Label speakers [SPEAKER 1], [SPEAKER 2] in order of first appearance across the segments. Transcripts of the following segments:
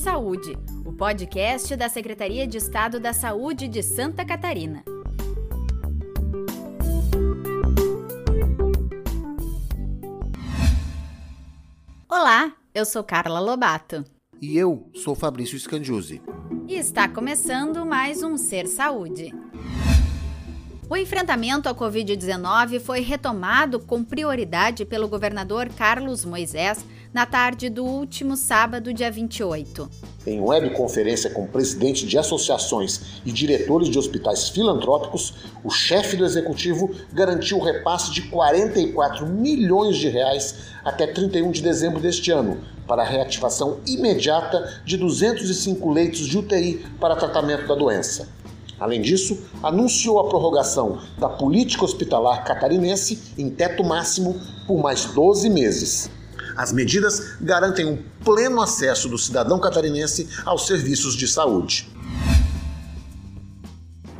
[SPEAKER 1] Saúde, o podcast da Secretaria de Estado da Saúde de Santa Catarina. Olá, eu sou Carla Lobato.
[SPEAKER 2] E eu sou Fabrício Scandiuzzi.
[SPEAKER 1] E está começando mais um Ser Saúde. O enfrentamento à Covid-19 foi retomado com prioridade pelo governador Carlos Moisés na tarde do último sábado, dia 28.
[SPEAKER 2] Em webconferência com presidentes de associações e diretores de hospitais filantrópicos, o chefe do executivo garantiu o repasse de 44 milhões de reais até 31 de dezembro deste ano para a reativação imediata de 205 leitos de UTI para tratamento da doença. Além disso, anunciou a prorrogação da política hospitalar catarinense em teto máximo por mais 12 meses. As medidas garantem um pleno acesso do cidadão catarinense aos serviços de saúde.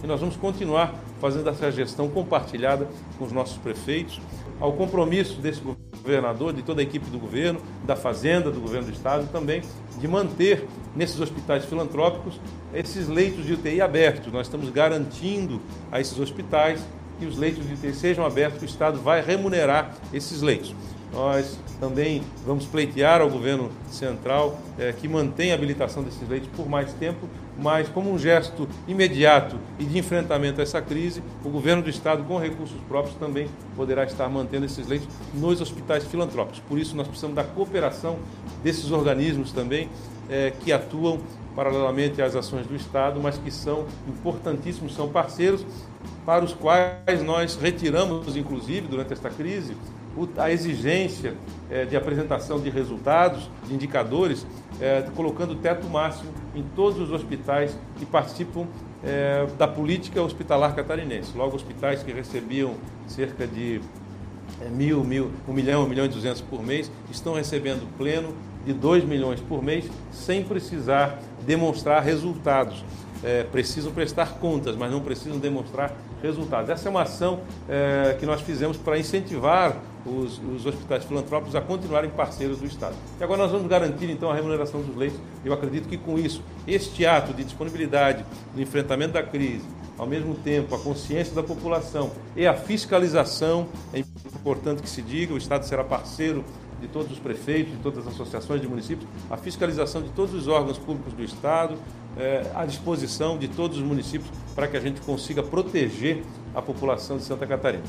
[SPEAKER 3] E nós vamos continuar fazendo essa gestão compartilhada com os nossos prefeitos, ao compromisso desse governador, de toda a equipe do governo, da Fazenda, do governo do Estado também, de manter nesses hospitais filantrópicos esses leitos de UTI abertos. Nós estamos garantindo a esses hospitais que os leitos de UTI sejam abertos, que o Estado vai remunerar esses leitos. Nós também vamos pleitear ao governo central é, que mantenha a habilitação desses leitos por mais tempo, mas como um gesto imediato e de enfrentamento a essa crise, o governo do estado, com recursos próprios, também poderá estar mantendo esses leitos nos hospitais filantrópicos. Por isso, nós precisamos da cooperação desses organismos também é, que atuam paralelamente às ações do Estado, mas que são importantíssimos, são parceiros para os quais nós retiramos, inclusive, durante esta crise, a exigência é, de apresentação de resultados, de indicadores, é, colocando teto máximo em todos os hospitais que participam é, da política hospitalar catarinense. Logo, hospitais que recebiam cerca de mil, mil, um milhão, um milhão e duzentos por mês, estão recebendo pleno de 2 milhões por mês, sem precisar demonstrar resultados. É, precisam prestar contas, mas não precisam demonstrar resultados. Essa é uma ação é, que nós fizemos para incentivar os, os, hospitais filantrópicos a continuarem parceiros do Estado. E agora nós vamos garantir então a remuneração dos leitos. Eu acredito que com isso, este ato de disponibilidade no enfrentamento da crise, ao mesmo tempo a consciência da população e a fiscalização, é importante que se diga, o Estado será parceiro de todos os prefeitos, de todas as associações de municípios, a fiscalização de todos os órgãos públicos do Estado, é, à disposição de todos os municípios para que a gente consiga proteger a população de Santa Catarina.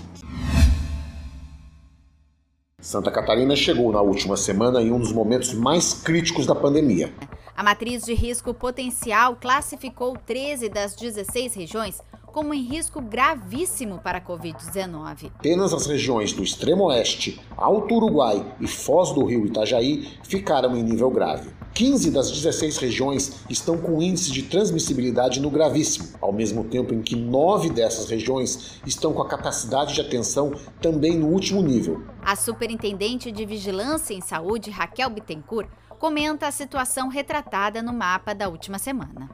[SPEAKER 2] Santa Catarina chegou na última semana em um dos momentos mais críticos da pandemia.
[SPEAKER 1] A matriz de risco potencial classificou 13 das 16 regiões como em risco gravíssimo para a Covid-19.
[SPEAKER 2] Apenas as regiões do extremo oeste, Alto Uruguai e Foz do Rio Itajaí ficaram em nível grave. 15 das 16 regiões estão com índice de transmissibilidade no gravíssimo, ao mesmo tempo em que nove dessas regiões estão com a capacidade de atenção também no último nível.
[SPEAKER 1] A superintendente de Vigilância em Saúde, Raquel Bittencourt, comenta a situação retratada no mapa da última semana.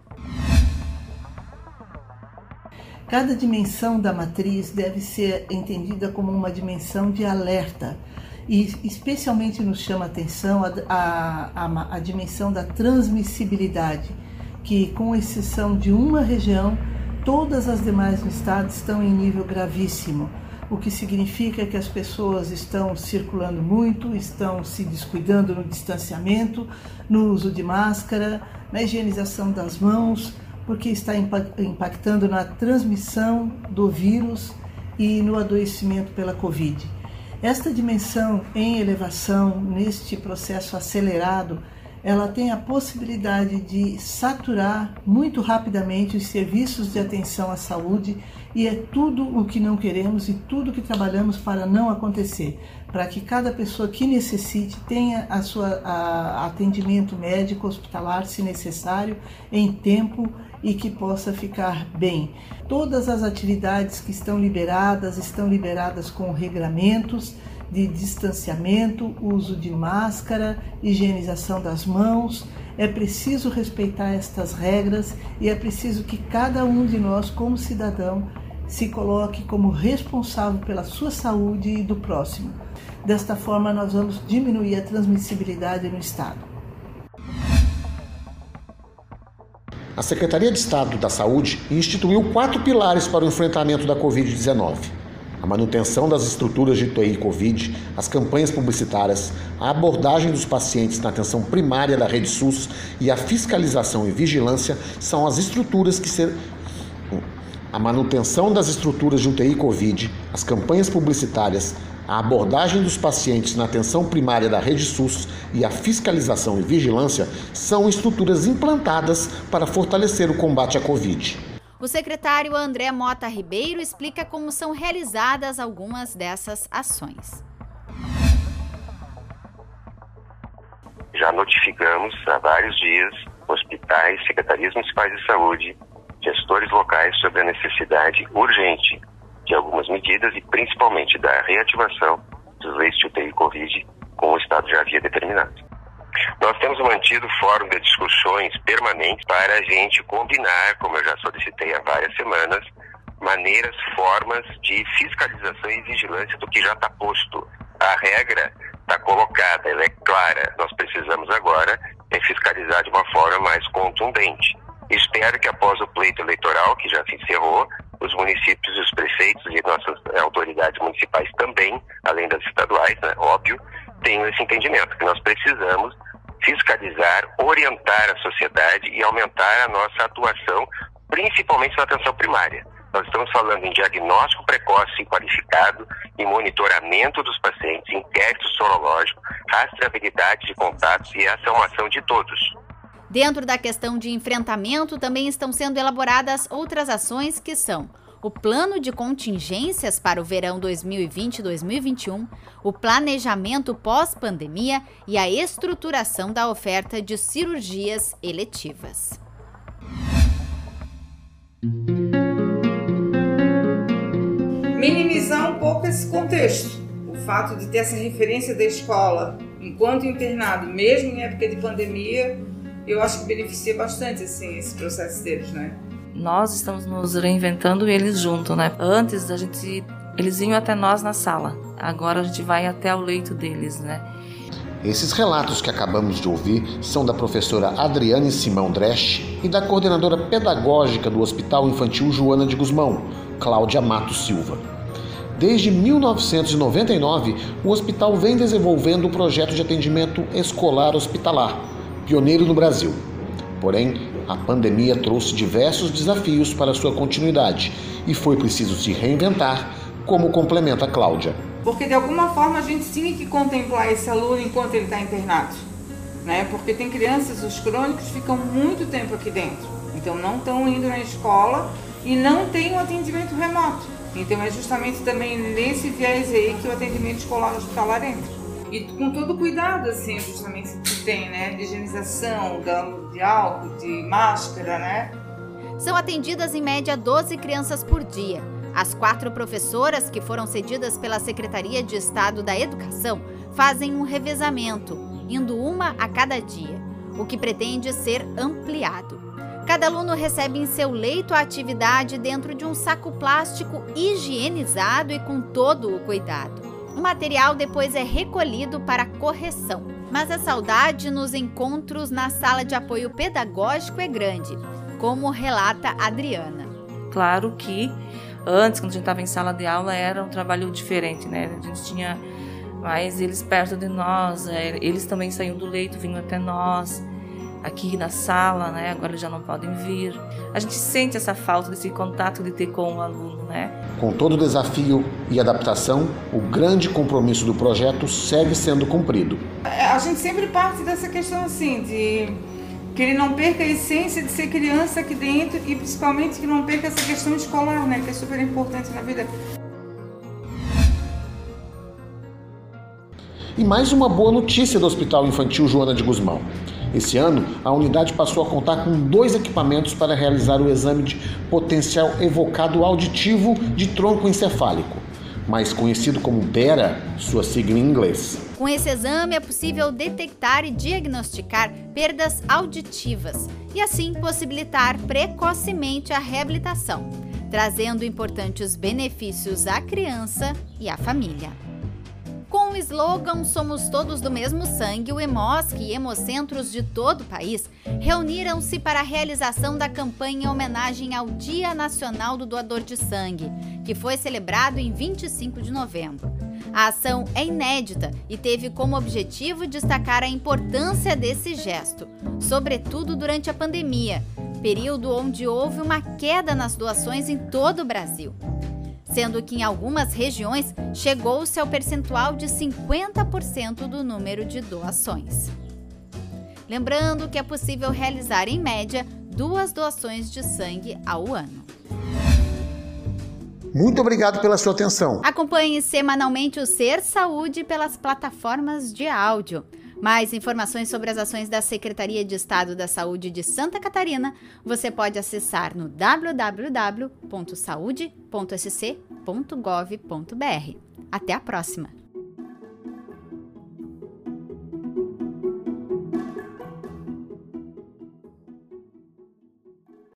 [SPEAKER 4] Cada dimensão da matriz deve ser entendida como uma dimensão de alerta. E especialmente nos chama a atenção a, a, a, a dimensão da transmissibilidade, que com exceção de uma região, todas as demais no estado estão em nível gravíssimo, o que significa que as pessoas estão circulando muito, estão se descuidando no distanciamento, no uso de máscara, na higienização das mãos, porque está impactando na transmissão do vírus e no adoecimento pela Covid. Esta dimensão em elevação, neste processo acelerado, ela tem a possibilidade de saturar muito rapidamente os serviços de atenção à saúde e é tudo o que não queremos e tudo que trabalhamos para não acontecer, para que cada pessoa que necessite tenha a sua a, atendimento médico hospitalar, se necessário, em tempo e que possa ficar bem. Todas as atividades que estão liberadas estão liberadas com regramentos de distanciamento, uso de máscara, higienização das mãos. É preciso respeitar estas regras e é preciso que cada um de nós, como cidadão, se coloque como responsável pela sua saúde e do próximo. Desta forma, nós vamos diminuir a transmissibilidade no Estado.
[SPEAKER 2] a Secretaria de Estado da Saúde instituiu quatro pilares para o enfrentamento da Covid-19 a manutenção das estruturas de UTI Covid, as campanhas publicitárias, a abordagem dos pacientes na atenção primária da rede SUS e a fiscalização e vigilância são as estruturas que ser a manutenção das estruturas de UTI Covid, as campanhas publicitárias, a abordagem dos pacientes na atenção primária da rede SUS e a fiscalização e vigilância são estruturas implantadas para fortalecer o combate à Covid.
[SPEAKER 1] O secretário André Mota Ribeiro explica como são realizadas algumas dessas ações.
[SPEAKER 5] Já notificamos há vários dias hospitais, secretarias municipais de saúde, gestores locais sobre a necessidade urgente de algumas medidas e principalmente da reativação dos leitos de UTI Covid, como o Estado já havia determinado. Nós temos mantido fórum de discussões permanentes para a gente combinar, como eu já solicitei há várias semanas, maneiras, formas de fiscalização e vigilância do que já está posto. A regra está colocada, ela é clara. Nós precisamos agora é fiscalizar de uma forma mais contundente. Espero que após o pleito eleitoral, que já se encerrou, os municípios, os prefeitos e nossas autoridades municipais também, além das estaduais, né, óbvio, tenham esse entendimento, que nós precisamos fiscalizar, orientar a sociedade e aumentar a nossa atuação, principalmente na atenção primária. Nós estamos falando em diagnóstico precoce e qualificado, em monitoramento dos pacientes, inquérito sorológico, rastreabilidade de contatos e essa é uma ação de todos.
[SPEAKER 1] Dentro da questão de enfrentamento, também estão sendo elaboradas outras ações que são o plano de contingências para o verão 2020-2021, o planejamento pós-pandemia e a estruturação da oferta de cirurgias eletivas.
[SPEAKER 6] Minimizar um pouco esse contexto, o fato de ter essa referência da escola enquanto internado, mesmo em época de pandemia, eu acho que beneficia bastante assim, esse processo deles, né?
[SPEAKER 7] Nós estamos nos reinventando eles junto, né? Antes a gente eles vinham até nós na sala. Agora a gente vai até o leito deles, né?
[SPEAKER 2] Esses relatos que acabamos de ouvir são da professora Adriane Simão Dresch e da coordenadora pedagógica do Hospital Infantil Joana de Guzmão, Cláudia Mato Silva. Desde 1999, o hospital vem desenvolvendo o projeto de atendimento escolar hospitalar, pioneiro no Brasil. Porém, a pandemia trouxe diversos desafios para sua continuidade e foi preciso se reinventar, como complementa Cláudia.
[SPEAKER 6] Porque de alguma forma a gente tinha que contemplar esse aluno enquanto ele está internado. Né? Porque tem crianças, os crônicos ficam muito tempo aqui dentro. Então não estão indo na escola e não tem um atendimento remoto. Então é justamente também nesse viés aí que o atendimento escolar hospitalar entra. E com todo cuidado, assim, justamente que tem, né? De higienização, de álcool, de máscara, né?
[SPEAKER 1] São atendidas em média 12 crianças por dia. As quatro professoras que foram cedidas pela Secretaria de Estado da Educação fazem um revezamento, indo uma a cada dia, o que pretende ser ampliado. Cada aluno recebe em seu leito a atividade dentro de um saco plástico higienizado e com todo o cuidado. O material depois é recolhido para correção. Mas a saudade nos encontros na sala de apoio pedagógico é grande, como relata Adriana.
[SPEAKER 7] Claro que antes, quando a gente estava em sala de aula, era um trabalho diferente, né? A gente tinha mais eles perto de nós, é, eles também saíam do leito, vinham até nós aqui na sala, né? Agora eles já não podem vir. A gente sente essa falta desse contato de ter com o aluno, né?
[SPEAKER 2] Com todo o desafio e adaptação, o grande compromisso do projeto segue sendo cumprido.
[SPEAKER 6] É, a gente sempre parte dessa questão assim de que ele não perca a essência de ser criança aqui dentro e principalmente que não perca essa questão escolar, né? Que é super importante na vida.
[SPEAKER 2] E mais uma boa notícia do Hospital Infantil Joana de Guzmão. Esse ano, a unidade passou a contar com dois equipamentos para realizar o exame de potencial evocado auditivo de tronco encefálico, mais conhecido como BERA, sua sigla em inglês.
[SPEAKER 1] Com esse exame é possível detectar e diagnosticar perdas auditivas e assim possibilitar precocemente a reabilitação, trazendo importantes benefícios à criança e à família. Com o slogan Somos Todos do Mesmo Sangue, o EMOSC e hemocentros de todo o país reuniram-se para a realização da campanha em homenagem ao Dia Nacional do Doador de Sangue, que foi celebrado em 25 de novembro. A ação é inédita e teve como objetivo destacar a importância desse gesto, sobretudo durante a pandemia, período onde houve uma queda nas doações em todo o Brasil sendo que em algumas regiões chegou-se ao percentual de 50% do número de doações. Lembrando que é possível realizar, em média, duas doações de sangue ao ano.
[SPEAKER 2] Muito obrigado pela sua atenção.
[SPEAKER 1] Acompanhe semanalmente o Ser Saúde pelas plataformas de áudio. Mais informações sobre as ações da Secretaria de Estado da Saúde de Santa Catarina você pode acessar no www.saude.sc.gov.br. Até a próxima!